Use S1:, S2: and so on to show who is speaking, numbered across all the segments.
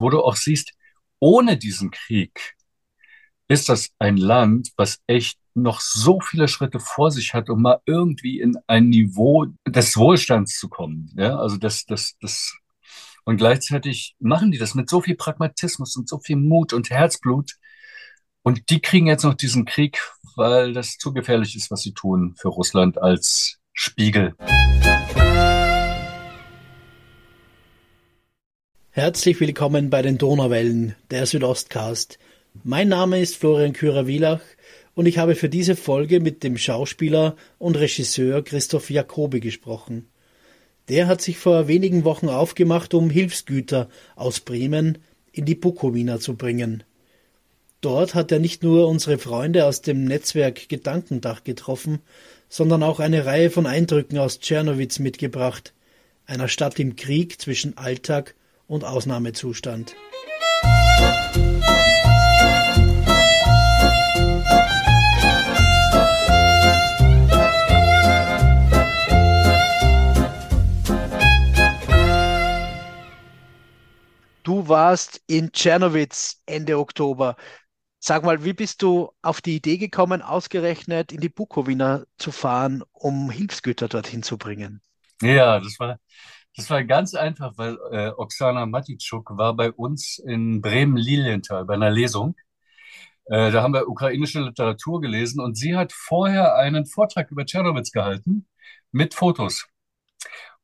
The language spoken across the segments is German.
S1: wo du auch siehst, ohne diesen Krieg ist das ein Land, was echt noch so viele Schritte vor sich hat, um mal irgendwie in ein Niveau des Wohlstands zu kommen. Ja, also das, das, das, und gleichzeitig machen die das mit so viel Pragmatismus und so viel Mut und Herzblut. Und die kriegen jetzt noch diesen Krieg, weil das zu gefährlich ist, was sie tun für Russland als Spiegel.
S2: Herzlich willkommen bei den Donauwellen, der Südostcast. Mein Name ist Florian Kürer-Wielach und ich habe für diese Folge mit dem Schauspieler und Regisseur Christoph Jacobi gesprochen. Der hat sich vor wenigen Wochen aufgemacht, um Hilfsgüter aus Bremen in die Bukowina zu bringen. Dort hat er nicht nur unsere Freunde aus dem Netzwerk Gedankendach getroffen, sondern auch eine Reihe von Eindrücken aus Tschernowitz mitgebracht, einer Stadt im Krieg zwischen Alltag und Ausnahmezustand. Du warst in Tschernowitz Ende Oktober. Sag mal, wie bist du auf die Idee gekommen, ausgerechnet in die Bukowina zu fahren, um Hilfsgüter dorthin zu bringen?
S1: Ja, das war, das war ganz einfach, weil äh, Oksana Matitschuk war bei uns in Bremen-Lilienthal bei einer Lesung. Äh, da haben wir ukrainische Literatur gelesen und sie hat vorher einen Vortrag über Tschernowitz gehalten mit Fotos.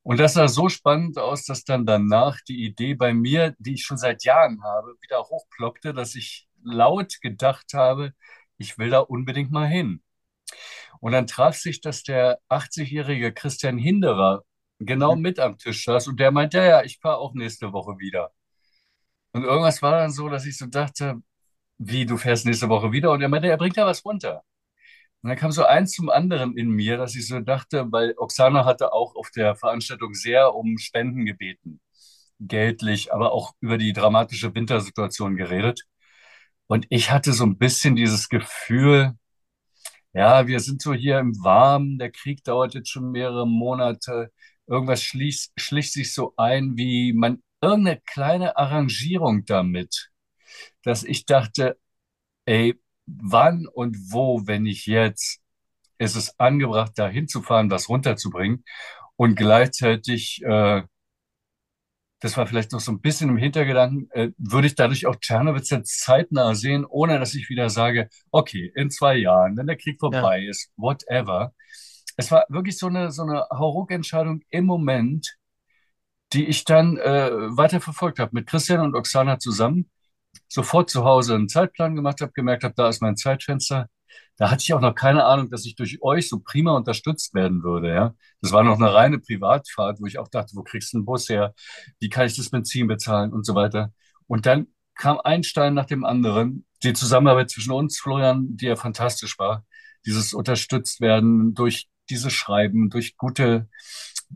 S1: Und das sah so spannend aus, dass dann danach die Idee bei mir, die ich schon seit Jahren habe, wieder hochploppte, dass ich laut gedacht habe, ich will da unbedingt mal hin. Und dann traf sich, dass der 80-jährige Christian Hinderer genau mhm. mit am Tisch saß und der meinte, ja, ja, ich fahre auch nächste Woche wieder. Und irgendwas war dann so, dass ich so dachte, wie, du fährst nächste Woche wieder? Und er meinte, er bringt da was runter. Und dann kam so eins zum anderen in mir, dass ich so dachte, weil Oksana hatte auch auf der Veranstaltung sehr um Spenden gebeten, geldlich, aber auch über die dramatische Wintersituation geredet. Und ich hatte so ein bisschen dieses Gefühl, ja, wir sind so hier im Warmen, der Krieg dauert jetzt schon mehrere Monate, irgendwas schlich, schlich sich so ein, wie man irgendeine kleine Arrangierung damit, dass ich dachte, ey, wann und wo, wenn nicht jetzt, ist es angebracht, da hinzufahren, was runterzubringen. Und gleichzeitig, äh, das war vielleicht noch so ein bisschen im Hintergedanken, äh, würde ich dadurch auch Tschernowitz jetzt zeitnah sehen, ohne dass ich wieder sage, okay, in zwei Jahren, wenn der Krieg vorbei ja. ist, whatever. Es war wirklich so eine, so eine Hauruck-Entscheidung im Moment, die ich dann äh, weiter verfolgt habe mit Christian und Oksana zusammen sofort zu Hause einen Zeitplan gemacht habe, gemerkt habe, da ist mein Zeitfenster. Da hatte ich auch noch keine Ahnung, dass ich durch euch so prima unterstützt werden würde. Ja, das war noch eine reine Privatfahrt, wo ich auch dachte, wo kriegst du einen Bus her? Wie kann ich das Benzin bezahlen und so weiter. Und dann kam ein Stein nach dem anderen. Die Zusammenarbeit zwischen uns, Florian, die ja fantastisch war. Dieses unterstützt werden durch diese Schreiben, durch gute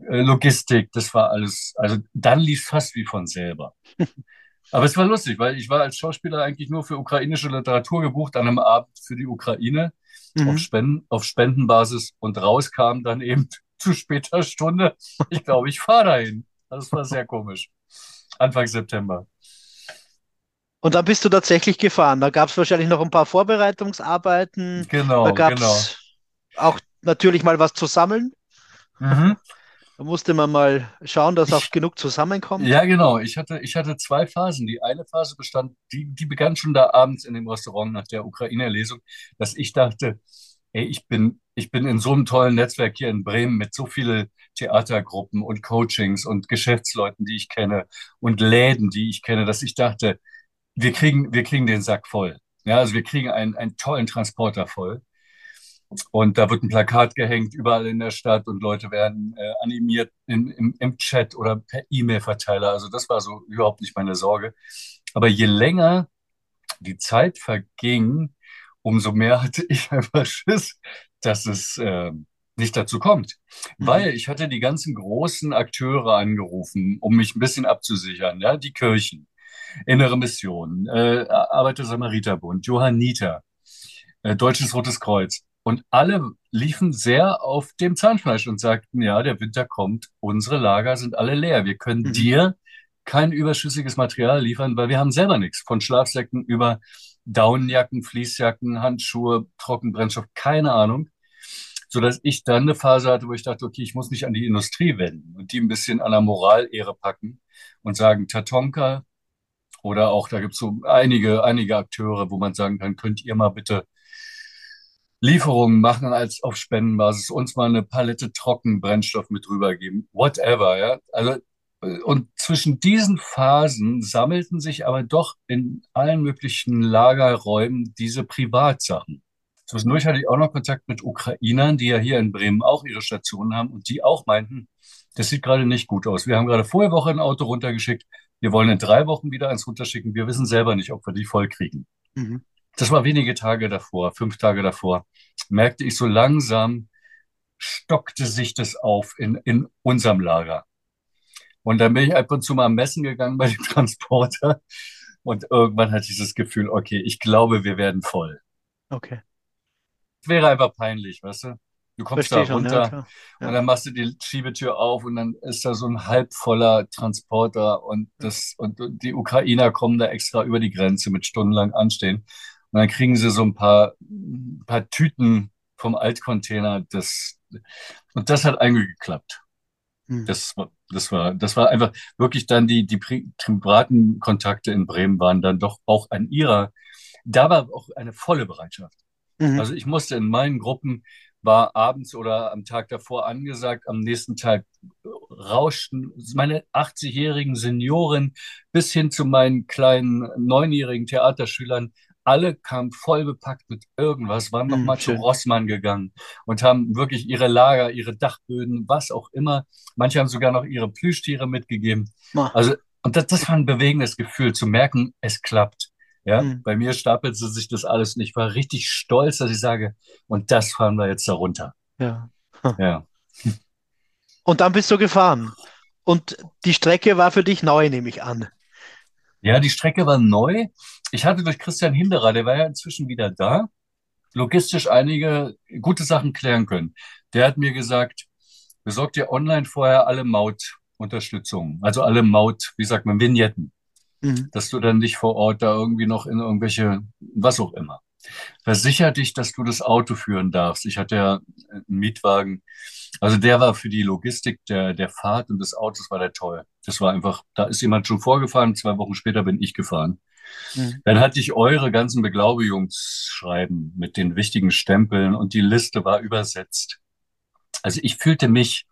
S1: äh, Logistik, das war alles, also dann lief fast wie von selber. Aber es war lustig, weil ich war als Schauspieler eigentlich nur für ukrainische Literatur gebucht an einem Abend für die Ukraine mhm. auf, Spenden, auf Spendenbasis und rauskam dann eben zu später Stunde. Ich glaube, ich fahre dahin. Das war sehr komisch. Anfang September.
S2: Und dann bist du tatsächlich gefahren. Da gab es wahrscheinlich noch ein paar Vorbereitungsarbeiten.
S1: Genau,
S2: da gab es genau. auch natürlich mal was zu sammeln. Mhm. Da musste man mal schauen, dass auch genug zusammenkommt.
S1: Ja, genau. Ich hatte, ich hatte zwei Phasen. Die eine Phase bestand, die, die begann schon da abends in dem Restaurant nach der Ukraine-Lesung, dass ich dachte, ey, ich bin, ich bin in so einem tollen Netzwerk hier in Bremen mit so vielen Theatergruppen und Coachings und Geschäftsleuten, die ich kenne und Läden, die ich kenne, dass ich dachte, wir kriegen, wir kriegen den Sack voll. Ja, also wir kriegen einen, einen tollen Transporter voll. Und da wird ein Plakat gehängt überall in der Stadt und Leute werden äh, animiert in, im, im Chat oder per E-Mail-Verteiler. Also das war so überhaupt nicht meine Sorge. Aber je länger die Zeit verging, umso mehr hatte ich einfach Schiss, dass es äh, nicht dazu kommt. Mhm. Weil ich hatte die ganzen großen Akteure angerufen, um mich ein bisschen abzusichern. Ja, die Kirchen, Innere Mission, äh, Arbeiter-Samariter-Bund, Johanniter, äh, Deutsches Rotes Kreuz. Und alle liefen sehr auf dem Zahnfleisch und sagten, ja, der Winter kommt, unsere Lager sind alle leer. Wir können mhm. dir kein überschüssiges Material liefern, weil wir haben selber nichts. Von Schlafsäcken über Daunenjacken, Fließjacken, Handschuhe, Trockenbrennstoff, keine Ahnung. Sodass ich dann eine Phase hatte, wo ich dachte, okay, ich muss mich an die Industrie wenden und die ein bisschen an der Moralehre packen und sagen, Tatonka oder auch, da gibt es so einige, einige Akteure, wo man sagen kann, könnt ihr mal bitte Lieferungen machen als auf Spendenbasis, uns mal eine Palette Trockenbrennstoff mit rübergeben, whatever, ja. Also und zwischen diesen Phasen sammelten sich aber doch in allen möglichen Lagerräumen diese Privatsachen. Zwischendurch hatte ich auch noch Kontakt mit Ukrainern, die ja hier in Bremen auch ihre Stationen haben und die auch meinten, das sieht gerade nicht gut aus. Wir haben gerade vorige Woche ein Auto runtergeschickt. Wir wollen in drei Wochen wieder eins runterschicken. Wir wissen selber nicht, ob wir die voll kriegen. Mhm. Das war wenige Tage davor, fünf Tage davor, merkte ich so langsam, stockte sich das auf in, in unserem Lager. Und dann bin ich ab und zu mal am Messen gegangen bei dem Transporter. Und irgendwann hatte ich das Gefühl, okay, ich glaube, wir werden voll.
S2: Okay.
S1: Es wäre einfach peinlich, weißt du? Du kommst Versteh da runter schon, ja. und dann machst du die Schiebetür auf und dann ist da so ein halbvoller Transporter und das und die Ukrainer kommen da extra über die Grenze mit stundenlang anstehen. Und dann kriegen sie so ein paar, ein paar Tüten vom Altcontainer. Das, und das hat eigentlich geklappt. Hm. Das, das war, das war einfach wirklich dann die, die privaten Kontakte in Bremen waren dann doch auch an ihrer, da war auch eine volle Bereitschaft. Mhm. Also ich musste in meinen Gruppen, war abends oder am Tag davor angesagt, am nächsten Tag rauschten meine 80-jährigen Senioren bis hin zu meinen kleinen neunjährigen Theaterschülern alle kamen voll bepackt mit irgendwas, waren nochmal hm, zu Rossmann gegangen und haben wirklich ihre Lager, ihre Dachböden, was auch immer. Manche haben sogar noch ihre Plüschtiere mitgegeben. Also, und das, das war ein bewegendes Gefühl, zu merken, es klappt. Ja, mhm. bei mir stapelte sich das alles und ich war richtig stolz, dass ich sage, und das fahren wir jetzt darunter.
S2: Ja.
S1: Ja.
S2: Und dann bist du gefahren. Und die Strecke war für dich neu, nehme ich an.
S1: Ja, die Strecke war neu. Ich hatte durch Christian Hinderer, der war ja inzwischen wieder da, logistisch einige gute Sachen klären können. Der hat mir gesagt, besorgt dir online vorher alle Mautunterstützung, also alle Maut, wie sagt man, Vignetten, mhm. dass du dann nicht vor Ort da irgendwie noch in irgendwelche, was auch immer. Versicher dich, dass du das Auto führen darfst. Ich hatte ja einen Mietwagen. Also der war für die Logistik der, der Fahrt und des Autos war der toll. Das war einfach, da ist jemand schon vorgefahren, zwei Wochen später bin ich gefahren. Mhm. Dann hatte ich eure ganzen Beglaubigungsschreiben mit den wichtigen Stempeln und die Liste war übersetzt. Also ich fühlte mich,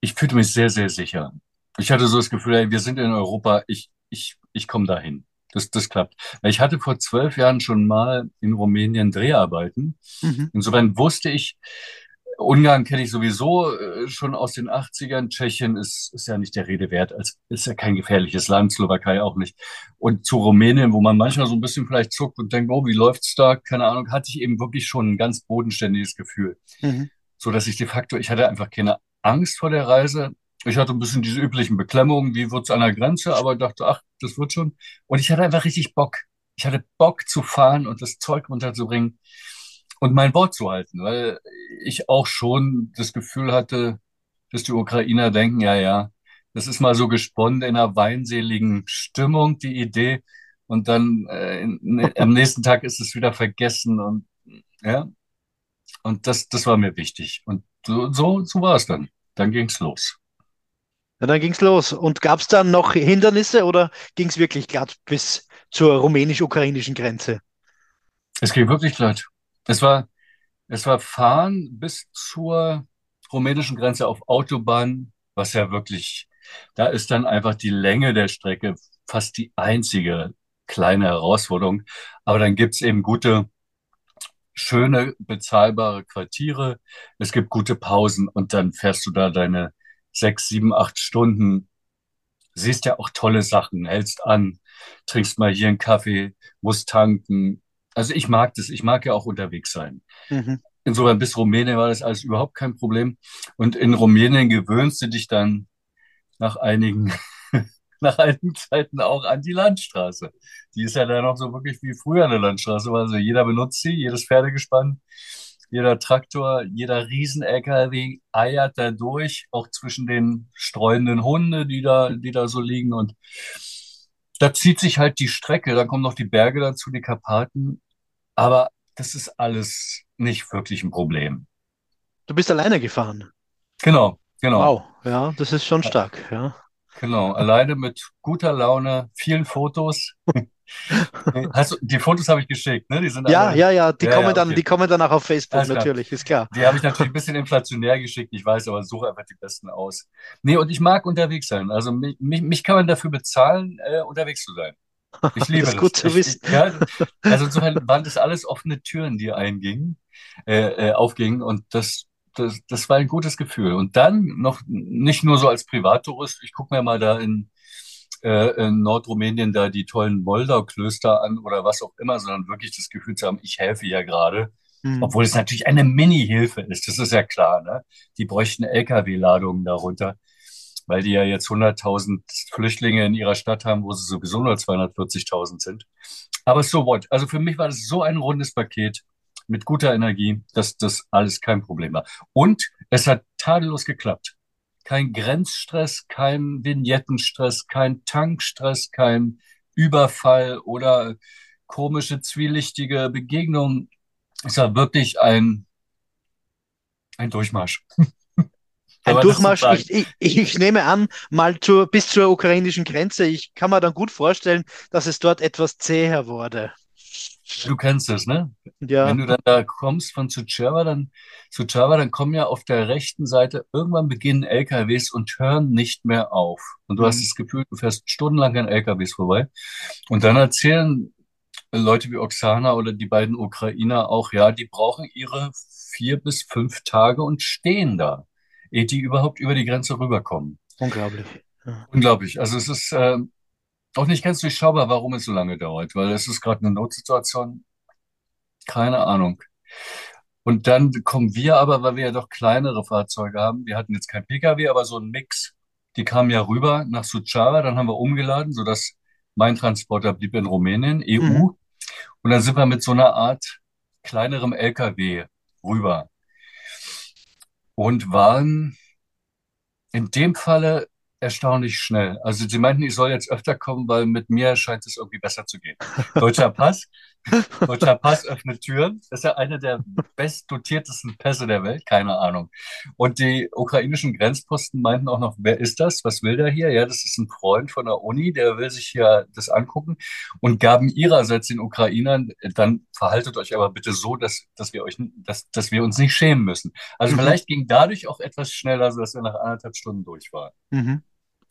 S1: ich fühlte mich sehr, sehr sicher. Ich hatte so das Gefühl, ey, wir sind in Europa, ich, ich, ich komme dahin. Das, das klappt. Ich hatte vor zwölf Jahren schon mal in Rumänien Dreharbeiten. Mhm. Insofern wusste ich, Ungarn kenne ich sowieso äh, schon aus den 80ern. Tschechien ist, ist ja nicht der Rede wert, als ist ja kein gefährliches Land, Slowakei auch nicht. Und zu Rumänien, wo man manchmal so ein bisschen vielleicht zuckt und denkt, oh, wie läuft's da? Keine Ahnung, hatte ich eben wirklich schon ein ganz bodenständiges Gefühl. Mhm. So dass ich de facto, ich hatte einfach keine Angst vor der Reise. Ich hatte ein bisschen diese üblichen Beklemmungen, wie wird's an der Grenze, aber dachte, ach, das wird schon. Und ich hatte einfach richtig Bock. Ich hatte Bock zu fahren und das Zeug runterzubringen und mein Wort zu halten, weil ich auch schon das Gefühl hatte, dass die Ukrainer denken, ja, ja, das ist mal so gesponnen in einer weinseligen Stimmung, die Idee. Und dann äh, in, am nächsten Tag ist es wieder vergessen und ja. Und das, das war mir wichtig. Und so, so, so war es dann. Dann ging's los.
S2: Ja, dann ging's los. Und gab es dann noch Hindernisse oder ging es wirklich glatt bis zur rumänisch-ukrainischen Grenze?
S1: Es ging wirklich glatt. Es war, es war Fahren bis zur rumänischen Grenze auf Autobahn, was ja wirklich, da ist dann einfach die Länge der Strecke fast die einzige kleine Herausforderung. Aber dann gibt's eben gute, schöne, bezahlbare Quartiere. Es gibt gute Pausen und dann fährst du da deine sechs, sieben, acht Stunden, siehst ja auch tolle Sachen, hältst an, trinkst mal hier einen Kaffee, musst tanken, also ich mag das, ich mag ja auch unterwegs sein. Mhm. Insofern bis Rumänien war das alles überhaupt kein Problem. Und in Rumänien gewöhnst du dich dann nach einigen, nach einigen Zeiten auch an die Landstraße. Die ist ja dann noch so wirklich wie früher eine Landstraße. Also jeder benutzt sie, jedes Pferdegespann. jeder Traktor, jeder Riesen-LKW eiert da durch, auch zwischen den streunenden Hunde, die da, die da so liegen. Und da zieht sich halt die Strecke, dann kommen noch die Berge dazu, die Karpaten. Aber das ist alles nicht wirklich ein Problem.
S2: Du bist alleine gefahren.
S1: Genau, genau.
S2: Wow, ja, das ist schon stark, ja.
S1: Genau, alleine mit guter Laune, vielen Fotos. Hast du, die Fotos habe ich geschickt, ne? Die sind
S2: Ja,
S1: alle,
S2: ja, ja, die
S1: Ja,
S2: kommen
S1: ja,
S2: dann,
S1: okay.
S2: die kommen dann auch auf Facebook,
S1: Alles klar.
S2: natürlich, ist klar.
S1: die habe ich natürlich ein bisschen inflationär geschickt, ich weiß, aber suche einfach die besten aus. Nee, und ich mag unterwegs sein. Also mich, mich, mich kann man dafür bezahlen, äh, unterwegs zu sein. Ich liebe
S2: Das ist gut zu
S1: Ich,
S2: wissen.
S1: ja, also insofern waren das alles offene Türen, die eingingen, äh, äh, aufgingen und das, das, das war ein gutes Gefühl. Und dann noch nicht nur so als Privattourist, ich gucke mir mal da in, äh, in Nordrumänien da die tollen Moldau-Klöster an oder was auch immer, sondern wirklich das Gefühl zu haben, ich helfe ja gerade.
S2: Hm.
S1: Obwohl es natürlich eine Mini-Hilfe ist, das ist ja klar, ne? Die bräuchten LKW-Ladungen darunter, weil die ja jetzt 100.000 Flüchtlinge in ihrer Stadt haben, wo sie sowieso nur 240.000 sind. Aber so what? Also für mich war das so ein rundes Paket mit guter Energie, dass das alles kein Problem war. Und es hat tadellos geklappt. Kein Grenzstress, kein Vignettenstress, kein Tankstress, kein Überfall oder komische, zwielichtige Begegnungen. Es war wirklich ein, ein Durchmarsch.
S2: Ein
S1: so
S2: Durchmarsch, ich, ich, ich nehme an, mal zur, bis zur ukrainischen Grenze. Ich kann mir dann gut vorstellen, dass es dort etwas zäher wurde.
S1: Du kennst es, ne?
S2: Ja,
S1: Wenn du dann da kommst von Suceava, dann, Suceava, dann kommen ja auf der rechten Seite, irgendwann beginnen LKWs und hören nicht mehr auf. Und du hast
S2: Mhm.
S1: das Gefühl, du fährst stundenlang an LKWs vorbei. Und dann erzählen Leute wie Oksana oder die beiden Ukrainer auch, ja, die brauchen ihre vier bis fünf Tage und stehen da, ehe die überhaupt über die Grenze rüberkommen.
S2: unglaublich. Ja.
S1: Unglaublich. Also es ist äh, auch nicht ganz durchschaubar, warum es so lange dauert, weil es ist gerade eine Notsituation. Keine Ahnung. Und dann kommen wir aber, weil wir ja doch kleinere Fahrzeuge haben, wir hatten jetzt kein Pkw, aber so ein Mix. Die kamen ja rüber nach Suceava, dann haben wir umgeladen, sodass mein Transporter blieb in Rumänien, EU.
S2: Mhm.
S1: Und dann sind wir mit so einer Art kleinerem LKW rüber und waren in dem Falle erstaunlich schnell. Also sie meinten, ich soll jetzt öfter kommen, weil mit mir scheint es irgendwie besser zu gehen. Deutscher Pass, deutscher Pass öffnet Türen. Das ist ja einer der bestdotiertesten Pässe der Welt, keine Ahnung. Und die ukrainischen Grenzposten meinten auch noch, wer ist das? Was will der hier? Ja, das ist ein Freund von der Uni, der will sich hier das angucken und gaben ihrerseits den Ukrainern, dann verhaltet euch aber bitte so, dass, dass wir euch, dass, dass wir uns nicht schämen müssen. Also
S2: Mhm.
S1: vielleicht ging dadurch auch etwas schneller, sodass wir nach anderthalb Stunden durch waren.
S2: Mhm.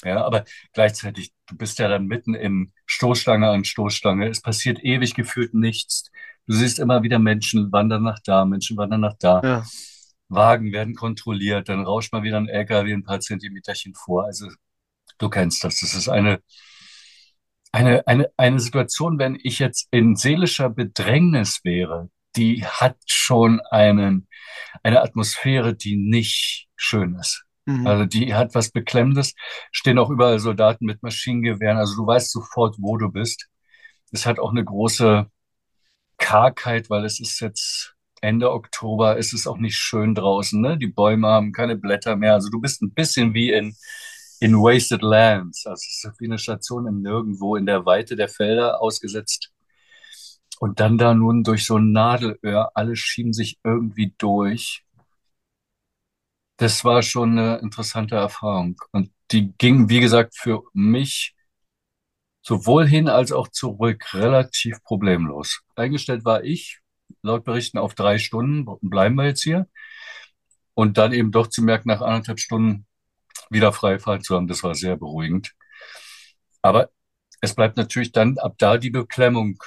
S1: Ja, aber gleichzeitig, du bist ja dann mitten in Stoßstange an Stoßstange. Es passiert ewig gefühlt nichts. Du siehst immer wieder Menschen wandern nach da, Menschen wandern nach da.
S2: Ja.
S1: Wagen werden kontrolliert, dann rauscht mal wieder ein LKW ein paar Zentimeterchen vor. Also du kennst das. Das ist eine, eine, eine, eine Situation, wenn ich jetzt in seelischer Bedrängnis wäre, die hat schon einen, eine Atmosphäre, die nicht schön ist.
S2: Mhm.
S1: Also die hat was Beklemmendes. Stehen auch überall Soldaten mit Maschinengewehren. Also du weißt sofort, wo du bist. Es hat auch eine große Kargheit, weil es ist jetzt Ende Oktober, es ist auch nicht schön draußen, ne? Die Bäume haben keine Blätter mehr. Also du bist ein bisschen wie in, in Wasted Lands. Also es ist wie eine Station im Nirgendwo in der Weite der Felder ausgesetzt. Und dann da nun durch so ein Nadelöhr, alle schieben sich irgendwie durch. Das war schon eine interessante Erfahrung. Und die ging, wie gesagt, für mich sowohl hin als auch zurück relativ problemlos. Eingestellt war ich, laut Berichten, auf drei Stunden, bleiben wir jetzt hier. Und dann eben doch zu merken, nach anderthalb Stunden wieder Freifahrt zu haben, das war sehr beruhigend. Aber es bleibt natürlich dann ab da die Beklemmung.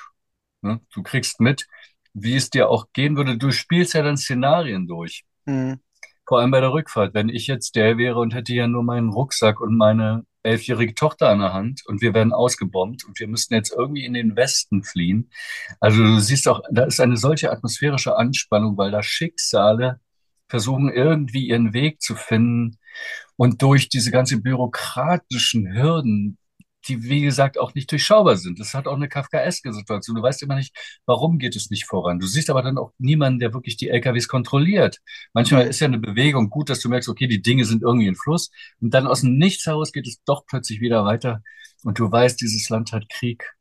S1: Ne? Du kriegst mit, wie es dir auch gehen würde. Du spielst ja dann Szenarien durch.
S2: Mhm.
S1: Vor allem bei der Rückfahrt. Wenn ich jetzt der wäre und hätte ja nur meinen Rucksack und meine elfjährige Tochter an der Hand und wir werden ausgebombt und wir müssten jetzt irgendwie in den Westen fliehen. Also du siehst auch, da ist eine solche atmosphärische Anspannung, weil da Schicksale versuchen irgendwie ihren Weg zu finden und durch diese ganze bürokratischen Hürden, die, wie gesagt, auch nicht durchschaubar sind. Das hat auch eine kafkaeske Situation. Du weißt immer nicht, warum geht es nicht voran. Du siehst aber dann auch niemanden, der wirklich die LKWs kontrolliert. Manchmal ist ja eine Bewegung gut, dass du merkst, okay, die Dinge sind irgendwie in Fluss. Und dann aus dem Nichts heraus geht es doch plötzlich wieder weiter. Und du weißt, dieses Land hat Krieg.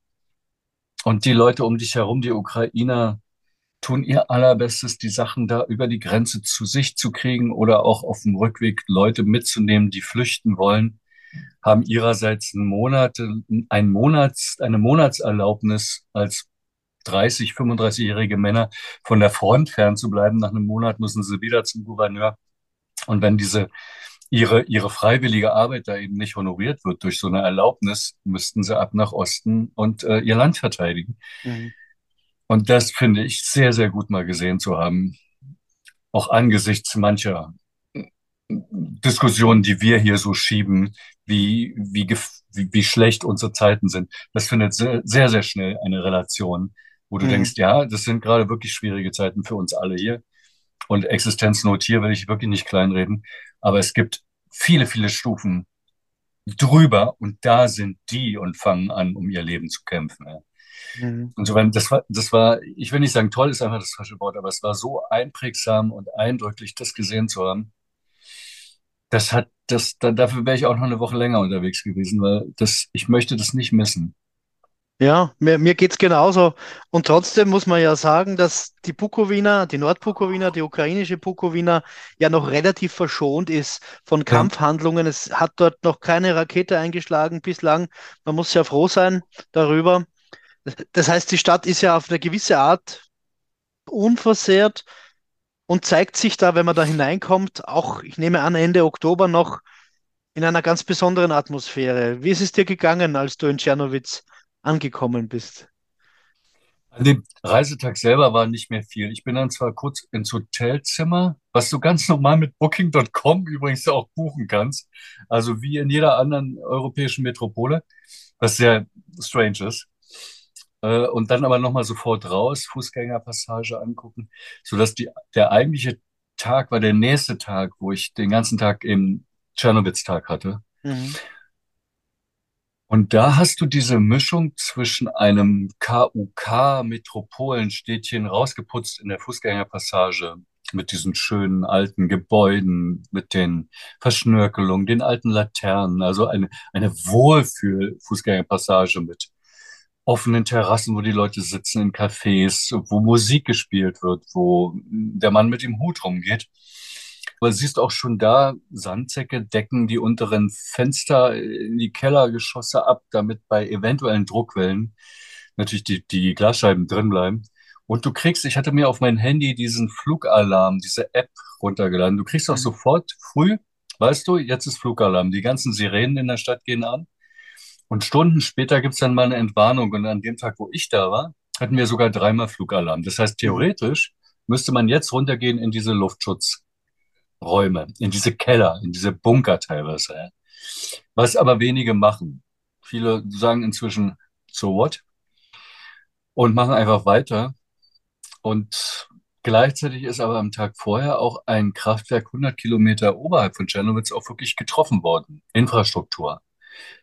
S1: Und die Leute um dich herum, die Ukrainer, tun ihr allerbestes, die Sachen da über die Grenze zu sich zu kriegen oder auch auf dem Rückweg Leute mitzunehmen, die flüchten wollen haben ihrerseits einen Monat, ein Monats, eine Monatserlaubnis als 30, 35-jährige Männer von der Front fernzubleiben. Nach einem Monat müssen sie wieder zum Gouverneur. Und wenn diese ihre, ihre freiwillige Arbeit da eben nicht honoriert wird durch so eine Erlaubnis, müssten sie ab nach Osten und äh, ihr Land verteidigen. Mhm. Und das finde ich sehr, sehr gut mal gesehen zu haben. Auch angesichts mancher Diskussionen, die wir hier so schieben, wie, wie, wie, wie schlecht unsere Zeiten sind. Das findet sehr, sehr, sehr schnell eine Relation, wo du mhm. denkst, ja, das sind gerade wirklich schwierige Zeiten für uns alle hier. Und Existenznot hier will ich wirklich nicht kleinreden. Aber es gibt viele, viele Stufen drüber und da sind die und fangen an, um ihr Leben zu kämpfen. Ja. Mhm. Insofern, das war, das war, ich will nicht sagen toll, ist einfach das falsche Wort, aber es war so einprägsam und eindrücklich, das gesehen zu haben das hat, das, da, dafür wäre ich auch noch eine Woche länger unterwegs gewesen, weil das, ich möchte das nicht missen.
S2: Ja, mir, mir geht's genauso. Und trotzdem muss man ja sagen, dass die Bukowina, die Nordbukowina, die ukrainische Bukowina ja noch relativ verschont ist von Kampfhandlungen. Ja. Es hat dort noch keine Rakete eingeschlagen bislang. Man muss ja froh sein darüber. Das heißt, die Stadt ist ja auf eine gewisse Art unversehrt und zeigt sich da, wenn man da hineinkommt, auch, ich nehme an, Ende Oktober noch in einer ganz besonderen Atmosphäre. Wie ist es dir gegangen, als du in Tschernowitz angekommen bist?
S1: An dem Reisetag selber war nicht mehr viel. Ich bin dann zwar kurz ins Hotelzimmer, was du ganz normal mit Booking.com übrigens auch buchen kannst, also wie in jeder anderen europäischen Metropole, was sehr strange ist. Äh, und dann aber nochmal sofort raus, Fußgängerpassage angucken, sodass die, der eigentliche Tag war der nächste Tag, wo ich den ganzen Tag im Tschernowitz-Tag hatte. Mhm. Und da hast du diese Mischung zwischen einem KUK-Metropolenstädtchen rausgeputzt in der Fußgängerpassage mit diesen schönen alten Gebäuden, mit den Verschnörkelungen, den alten Laternen, also eine, eine Wohlfühl-Fußgängerpassage mit offenen Terrassen, wo die Leute sitzen, in Cafés, wo Musik gespielt wird, wo der Mann mit dem Hut rumgeht. Aber siehst auch schon da, Sandsäcke decken die unteren Fenster in die Kellergeschosse ab, damit bei eventuellen Druckwellen natürlich die, die Glasscheiben drin bleiben. Und du kriegst, ich hatte mir auf mein Handy diesen Flugalarm, diese App runtergeladen. Du kriegst auch mhm. sofort früh, weißt du, jetzt ist Flugalarm. Die ganzen Sirenen in der Stadt gehen an. Und Stunden später gibt's dann mal eine Entwarnung. Und an dem Tag, wo ich da war, hatten wir sogar dreimal Flugalarm. Das heißt, theoretisch müsste man jetzt runtergehen in diese Luftschutzräume, in diese Keller, in diese Bunker teilweise. Was aber wenige machen. Viele sagen inzwischen, so what? Und machen einfach weiter. Und gleichzeitig ist aber am Tag vorher auch ein Kraftwerk 100 Kilometer oberhalb von Tschernowitz auch wirklich getroffen worden. Infrastruktur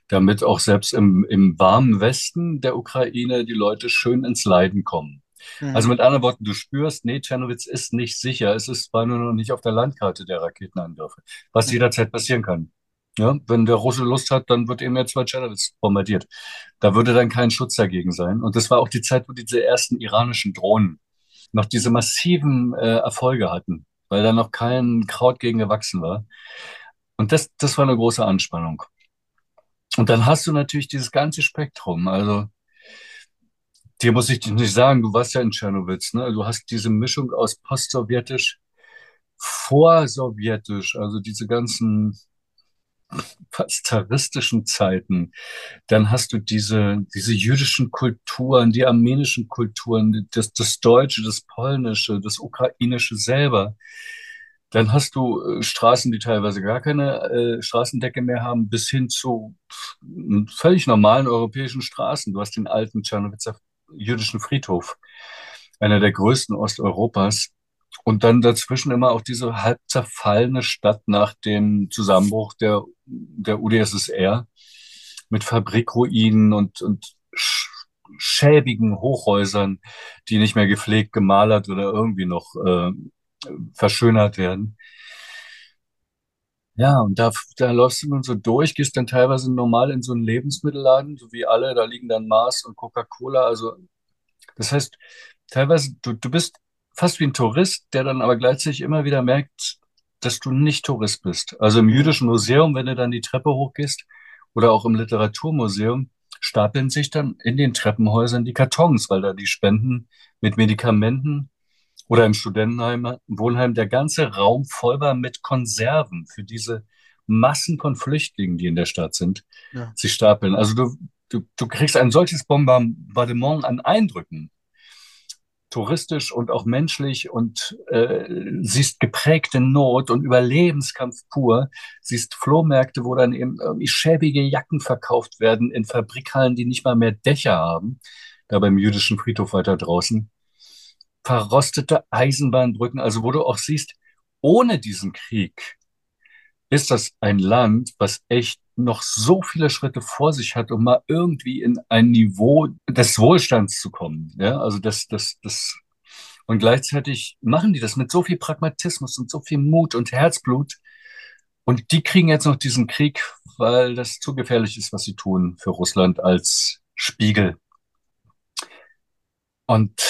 S1: damit auch selbst im, im warmen Westen der Ukraine die Leute schön ins Leiden kommen. Mhm. Also mit anderen Worten, du spürst, nee, Tschernowitz ist nicht sicher. Es ist zwar nur noch nicht auf der Landkarte der Raketenangriffe, was mhm. jederzeit passieren kann. Ja, wenn der Russe Lust hat, dann wird eben jetzt mal Tschernowitz bombardiert. Da würde dann kein Schutz dagegen sein. Und das war auch die Zeit, wo diese ersten iranischen Drohnen noch diese massiven äh, Erfolge hatten, weil da noch kein Kraut gegen gewachsen war. Und das, das war eine große Anspannung. Und dann hast du natürlich dieses ganze Spektrum. Also, dir muss ich nicht sagen, du warst ja in Tschernowitz, ne? Du hast diese Mischung aus postsowjetisch, vorsowjetisch, also diese ganzen fast zaristischen Zeiten. Dann hast du diese, diese jüdischen Kulturen, die armenischen Kulturen, das, das Deutsche, das Polnische, das Ukrainische selber. Dann hast du äh, Straßen, die teilweise gar keine äh, Straßendecke mehr haben, bis hin zu völlig normalen europäischen Straßen. Du hast den alten Tschernowitzer jüdischen Friedhof, einer der größten Osteuropas. Und dann dazwischen immer auch diese halb zerfallene Stadt nach dem Zusammenbruch der, der UdSSR mit Fabrikruinen und, und schäbigen Hochhäusern, die nicht mehr gepflegt, gemalert oder irgendwie noch äh, verschönert werden. Ja, und da, da läufst du nun so durch, gehst dann teilweise normal in so einen Lebensmittelladen, so wie alle, da liegen dann Mars und Coca-Cola. Also, das heißt, teilweise, du, du bist fast wie ein Tourist, der dann aber gleichzeitig immer wieder merkt, dass du nicht Tourist bist. Also im Jüdischen Museum, wenn du dann die Treppe hochgehst, oder auch im Literaturmuseum, stapeln sich dann in den Treppenhäusern die Kartons, weil da die Spenden mit Medikamenten oder im Studentenheim, Wohnheim der ganze Raum voll war mit Konserven für diese Massen von Flüchtlingen, die in der Stadt sind, ja. sich stapeln. Also du, du, du kriegst ein solches Bombardement an Eindrücken, touristisch und auch menschlich und äh, siehst geprägte Not und Überlebenskampf pur, siehst Flohmärkte, wo dann eben irgendwie schäbige Jacken verkauft werden in Fabrikhallen, die nicht mal mehr Dächer haben, da beim jüdischen Friedhof weiter draußen verrostete Eisenbahnbrücken, also wo du auch siehst, ohne diesen Krieg ist das ein Land, was echt noch so viele Schritte vor sich hat, um mal irgendwie in ein Niveau des Wohlstands zu kommen. Ja, also das, das, das, und gleichzeitig machen die das mit so viel Pragmatismus und so viel Mut und Herzblut. Und die kriegen jetzt noch diesen Krieg, weil das zu gefährlich ist, was sie tun für Russland als Spiegel. Und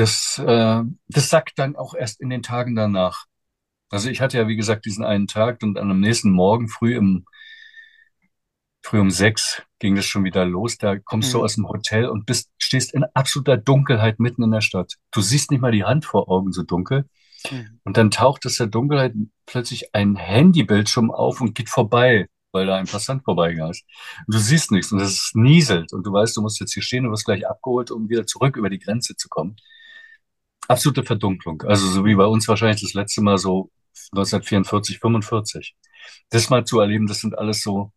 S1: das, äh, das sagt dann auch erst in den Tagen danach. Also ich hatte ja, wie gesagt, diesen einen Tag und am nächsten Morgen früh im früh um sechs ging das schon wieder los. Da kommst mhm. du aus dem Hotel und bist, stehst in absoluter Dunkelheit mitten in der Stadt. Du siehst nicht mal die Hand vor Augen, so dunkel. Mhm. Und dann taucht aus der Dunkelheit plötzlich ein Handybildschirm auf und geht vorbei, weil da ein Passant vorbeigegangen ist. Und du siehst nichts und es nieselt und du weißt, du musst jetzt hier stehen, du wirst gleich abgeholt, um wieder zurück über die Grenze zu kommen absolute Verdunklung. Also so wie bei uns wahrscheinlich das letzte Mal so 1944, 45. Das mal zu erleben, das sind alles so,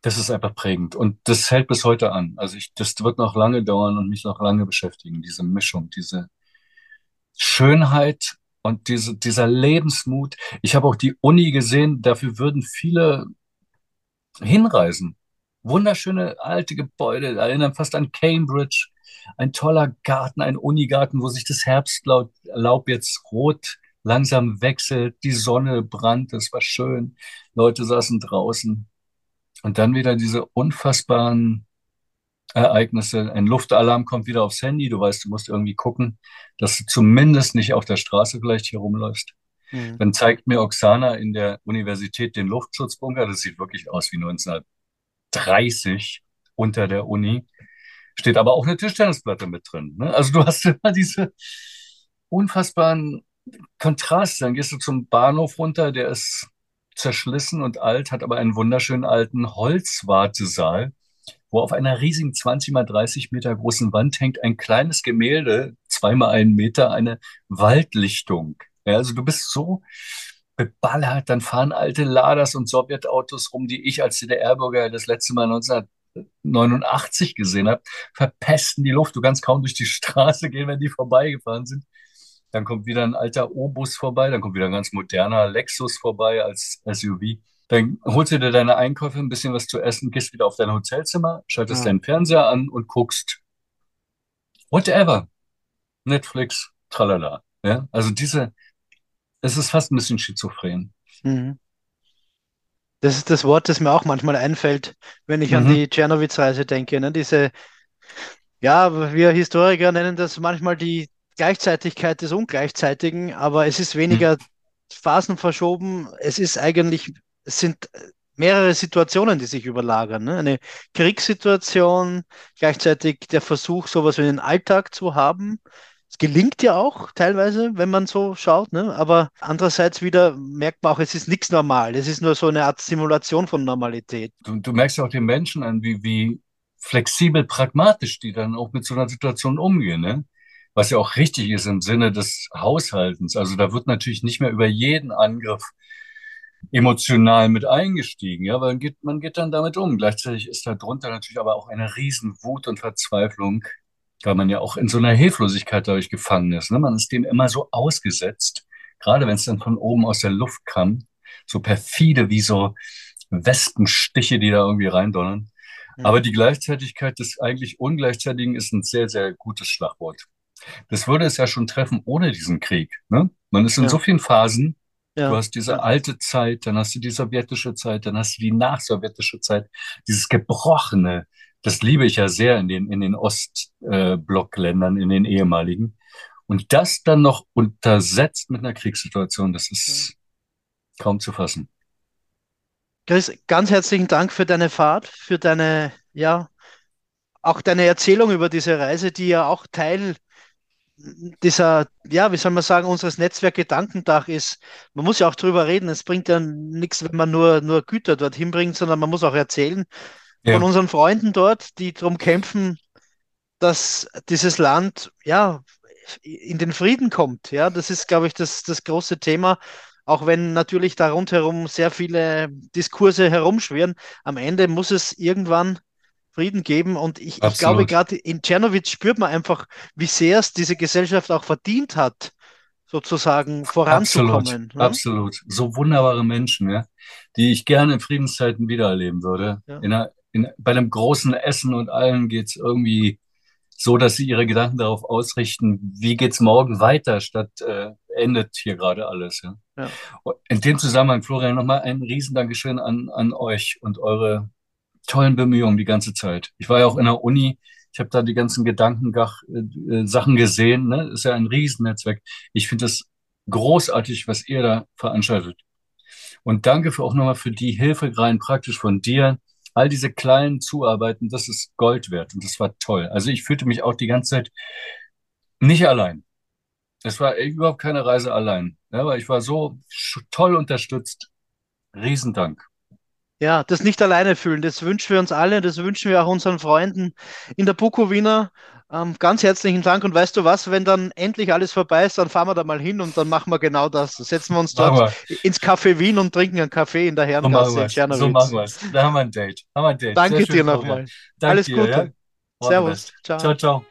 S1: das ist einfach prägend. Und das hält bis heute an. Also ich, das wird noch lange dauern und mich noch lange beschäftigen, diese Mischung, diese Schönheit und diese, dieser Lebensmut. Ich habe auch die Uni gesehen, dafür würden viele hinreisen. Wunderschöne alte Gebäude, erinnern fast an Cambridge ein toller Garten, ein Unigarten, wo sich das Herbstlaub jetzt rot langsam wechselt, die Sonne brannt, das war schön, Leute saßen draußen. Und dann wieder diese unfassbaren Ereignisse. Ein Luftalarm kommt wieder aufs Handy. Du weißt, du musst irgendwie gucken, dass du zumindest nicht auf der Straße vielleicht hier rumläufst. Mhm. Dann zeigt mir Oksana in der Universität den Luftschutzbunker. Das sieht wirklich aus wie 1930 unter der Uni steht aber auch eine Tischtennisplatte mit drin. Ne? Also du hast immer diese unfassbaren Kontraste. Dann gehst du zum Bahnhof runter, der ist zerschlissen und alt, hat aber einen wunderschönen alten Holzwartesaal, wo auf einer riesigen 20 mal 30 Meter großen Wand hängt ein kleines Gemälde, zweimal einen Meter, eine Waldlichtung. Ja, also du bist so beballert, dann fahren alte Laders und Sowjetautos rum, die ich als DDR-Bürger das letzte Mal 19 89 gesehen habe, verpesten die Luft. Du kannst kaum durch die Straße gehen, wenn die vorbeigefahren sind. Dann kommt wieder ein alter O-Bus vorbei, dann kommt wieder ein ganz moderner Lexus vorbei als SUV. Dann holst du dir deine Einkäufe, ein bisschen was zu essen, gehst wieder auf dein Hotelzimmer, schaltest ja. deinen Fernseher an und guckst whatever. Netflix, tralala. Ja? Also diese, es ist fast ein bisschen schizophren. Mhm.
S2: Das ist das Wort, das mir auch manchmal einfällt, wenn ich an mhm. die Tschernowitz-Reise denke. Ne? Diese, ja, wir Historiker nennen das manchmal die Gleichzeitigkeit des Ungleichzeitigen, aber es ist weniger mhm. Phasen verschoben. Es ist eigentlich, es sind mehrere Situationen, die sich überlagern. Ne? Eine Kriegssituation, gleichzeitig der Versuch, sowas wie einen Alltag zu haben, es gelingt ja auch teilweise, wenn man so schaut, ne? aber andererseits wieder merkt man auch, es ist nichts normal. Es ist nur so eine Art Simulation von Normalität.
S1: Du, du merkst ja auch den Menschen an, wie, wie flexibel, pragmatisch die dann auch mit so einer Situation umgehen. Ne? Was ja auch richtig ist im Sinne des Haushaltens. Also da wird natürlich nicht mehr über jeden Angriff emotional mit eingestiegen, ja, weil man geht, man geht dann damit um. Gleichzeitig ist darunter natürlich aber auch eine riesen Wut und Verzweiflung weil man ja auch in so einer Hilflosigkeit dadurch gefangen ist. Ne? Man ist dem immer so ausgesetzt, gerade wenn es dann von oben aus der Luft kam, so perfide wie so Wespenstiche, die da irgendwie reindonnern.
S2: Mhm.
S1: Aber die Gleichzeitigkeit des eigentlich Ungleichzeitigen ist ein sehr, sehr gutes Schlagwort. Das würde es ja schon treffen ohne diesen Krieg. Ne? Man ist in
S2: Ja.
S1: so vielen Phasen.
S2: Ja.
S1: Du hast diese
S2: Ja.
S1: alte Zeit, dann hast du die sowjetische Zeit, dann hast du die nachsowjetische Zeit, dieses Gebrochene. Das liebe ich ja sehr in den, in den Ostblockländern, in den ehemaligen. Und das dann noch untersetzt mit einer Kriegssituation, das ist kaum zu fassen.
S2: Chris, ganz herzlichen Dank für deine Fahrt, für deine, ja, auch deine Erzählung über diese Reise, die ja auch Teil dieser, ja, wie soll man sagen, unseres Netzwerk Gedankendach ist. Man muss ja auch drüber reden. Es bringt ja nichts, wenn man nur, nur Güter dorthin bringt, sondern man muss auch erzählen von
S1: Ja,
S2: unseren Freunden dort, die darum kämpfen, dass dieses Land, ja, in den Frieden kommt. Ja, das ist, glaube ich, das, das große Thema. Auch wenn natürlich da rundherum sehr viele Diskurse herumschwirren, am Ende muss es irgendwann Frieden geben. Und ich, ich glaube,
S1: absolut.
S2: gerade in Tschernowitz spürt man einfach, wie sehr es diese Gesellschaft auch verdient hat, sozusagen
S1: Absolut,
S2: voranzukommen. Ne?
S1: absolut. So wunderbare Menschen, ja, die ich gerne in Friedenszeiten wiedererleben würde.
S2: Ja.
S1: In einer, in, bei einem großen Essen und allen geht's irgendwie so, dass sie ihre Gedanken darauf ausrichten, wie geht's morgen weiter, statt äh, endet hier gerade alles. Ja.
S2: Ja.
S1: In dem Zusammenhang, Florian, nochmal ein Riesendankeschön an, an euch und eure tollen Bemühungen die ganze Zeit. Ich war ja auch in der Uni, ich habe da die ganzen Gedankengach-Sachen gesehen, ne? Ist ja ein Riesennetzwerk. Ich finde das großartig, was ihr da veranstaltet. Und danke für auch nochmal für die Hilfe rein praktisch von dir. All diese kleinen Zuarbeiten, das ist Gold wert und das war toll. Also ich fühlte mich auch die ganze Zeit nicht allein. Es war überhaupt keine Reise allein. Ja, aber ich war so toll unterstützt. Riesendank.
S2: Ja, das nicht alleine fühlen, das wünschen wir uns alle, das wünschen wir auch unseren Freunden in der Bukowina. Ähm, ganz herzlichen Dank. Und weißt du was, wenn dann endlich alles vorbei ist, dann fahren wir da mal hin und dann machen wir genau das. Setzen wir uns
S1: Machen
S2: dort
S1: wir.
S2: ins Café Wien und trinken einen Kaffee in der
S1: machen
S2: Herrengasse in
S1: es. So
S2: Tschernowitz.
S1: machen wir es. Da haben wir ein Date. Haben wir ein Date.
S2: Danke dir nochmal. Alles
S1: dir, ja.
S2: Gute.
S1: The
S2: Servus. Ciao.
S1: Ciao, ciao.